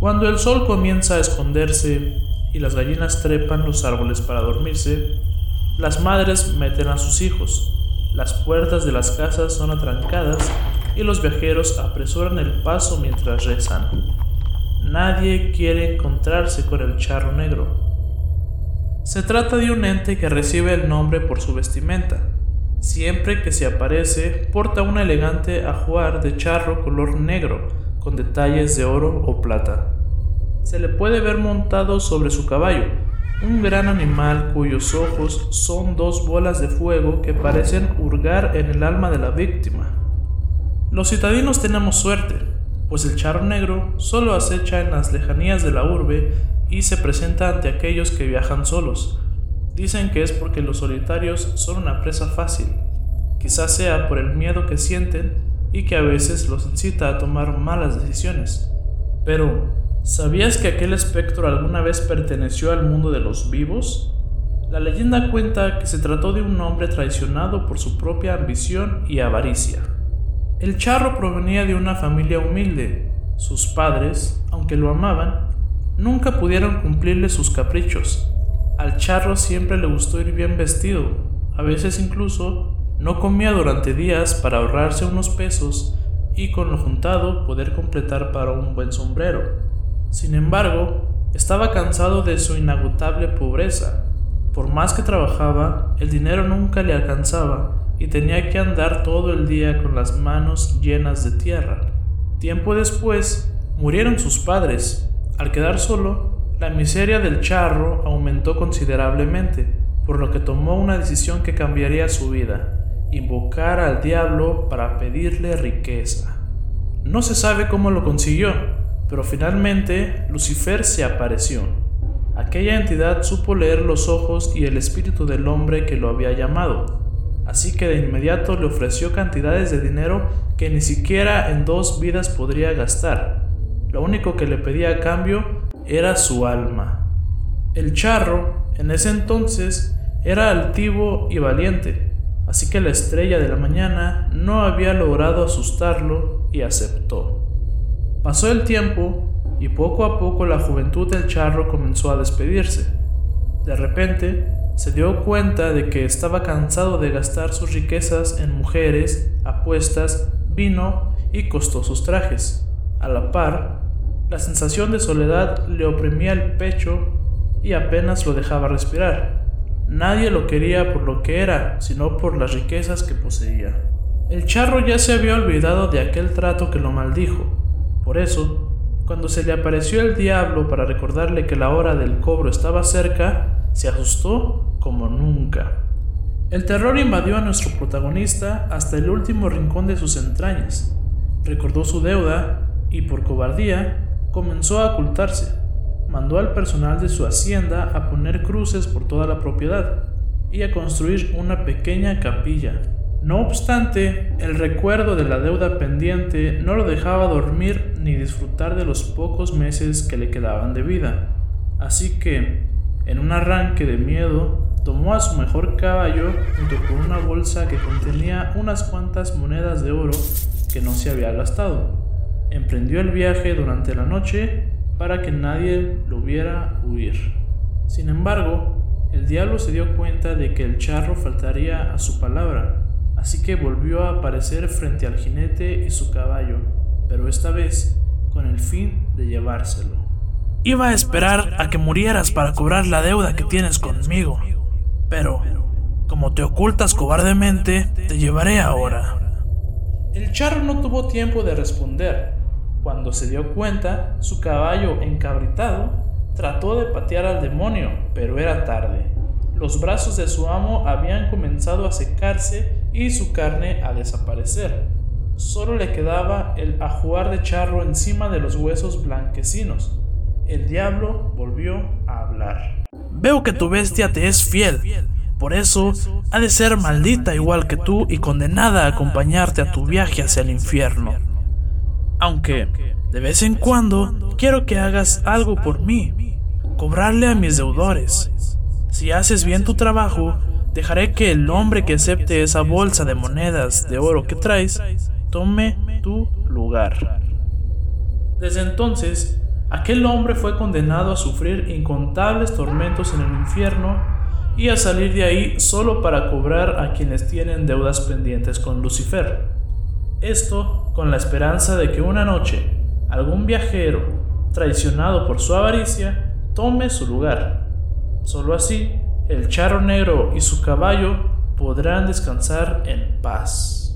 Cuando el sol comienza a esconderse y las gallinas trepan los árboles para dormirse, las madres meten a sus hijos, las puertas de las casas son atrancadas y los viajeros apresuran el paso mientras rezan. Nadie quiere encontrarse con el charro negro. Se trata de un ente que recibe el nombre por su vestimenta. Siempre que se aparece, porta un elegante ajuar de charro color negro, con detalles de oro o plata. Se le puede ver montado sobre su caballo, un gran animal cuyos ojos son dos bolas de fuego que parecen hurgar en el alma de la víctima. Los citadinos tenemos suerte, pues el charro negro solo acecha en las lejanías de la urbe y se presenta ante aquellos que viajan solos. Dicen que es porque los solitarios son una presa fácil, quizás sea por el miedo que sienten y que a veces los incita a tomar malas decisiones. Pero, ¿sabías que aquel espectro alguna vez perteneció al mundo de los vivos? La leyenda cuenta que se trató de un hombre traicionado por su propia ambición y avaricia. El charro provenía de una familia humilde. Sus padres, aunque lo amaban, nunca pudieron cumplirle sus caprichos. Al charro siempre le gustó ir bien vestido, a veces incluso no comía durante días para ahorrarse unos pesos y con lo juntado poder completar para un buen sombrero. Sin embargo, estaba cansado de su inagotable pobreza. Por más que trabajaba, el dinero nunca le alcanzaba y tenía que andar todo el día con las manos llenas de tierra. Tiempo después, murieron sus padres al quedar solo, la miseria del charro aumentó considerablemente, por lo que tomó una decisión que cambiaría su vida, invocar al diablo para pedirle riqueza. No se sabe cómo lo consiguió, pero finalmente Lucifer se apareció. Aquella entidad supo leer los ojos y el espíritu del hombre que lo había llamado, así que de inmediato le ofreció cantidades de dinero que ni siquiera en dos vidas podría gastar, lo único que le pedía a cambio era su alma. El charro, en ese entonces, era altivo y valiente, así que la estrella de la mañana no había logrado asustarlo y aceptó. Pasó el tiempo y poco a poco la juventud del charro comenzó a despedirse. De repente, se dio cuenta de que estaba cansado de gastar sus riquezas en mujeres, apuestas, vino y costosos trajes. A la par, la sensación de soledad le oprimía el pecho y apenas lo dejaba respirar. Nadie lo quería por lo que era, sino por las riquezas que poseía. El charro ya se había olvidado de aquel trato que lo maldijo. Por eso, cuando se le apareció el diablo para recordarle que la hora del cobro estaba cerca, se asustó como nunca. El terror invadió a nuestro protagonista hasta el último rincón de sus entrañas. Recordó su deuda y por cobardía comenzó a ocultarse. Mandó al personal de su hacienda a poner cruces por toda la propiedad y a construir una pequeña capilla. No obstante, el recuerdo de la deuda pendiente no lo dejaba dormir ni disfrutar de los pocos meses que le quedaban de vida. Así que, en un arranque de miedo, tomó a su mejor caballo junto con una bolsa que contenía unas cuantas monedas de oro que no se había gastado emprendió el viaje durante la noche para que nadie lo viera huir. Sin embargo, el diablo se dio cuenta de que el charro faltaría a su palabra, así que volvió a aparecer frente al jinete y su caballo, pero esta vez con el fin de llevárselo. Iba a esperar a que murieras para cobrar la deuda que tienes conmigo, pero como te ocultas cobardemente, te llevaré ahora. El charro no tuvo tiempo de responder, cuando se dio cuenta, su caballo encabritado trató de patear al demonio, pero era tarde. Los brazos de su amo habían comenzado a secarse y su carne a desaparecer. Solo le quedaba el ajuar de charro encima de los huesos blanquecinos. El diablo volvió a hablar. Veo que tu bestia te es fiel. Por eso ha de ser maldita igual que tú y condenada a acompañarte a tu viaje hacia el infierno. Aunque, de vez en cuando, quiero que hagas algo por mí, cobrarle a mis deudores. Si haces bien tu trabajo, dejaré que el hombre que acepte esa bolsa de monedas de oro que traes, tome tu lugar. Desde entonces, aquel hombre fue condenado a sufrir incontables tormentos en el infierno y a salir de ahí solo para cobrar a quienes tienen deudas pendientes con Lucifer. Esto con la esperanza de que una noche algún viajero, traicionado por su avaricia, tome su lugar. Solo así, el charro negro y su caballo podrán descansar en paz.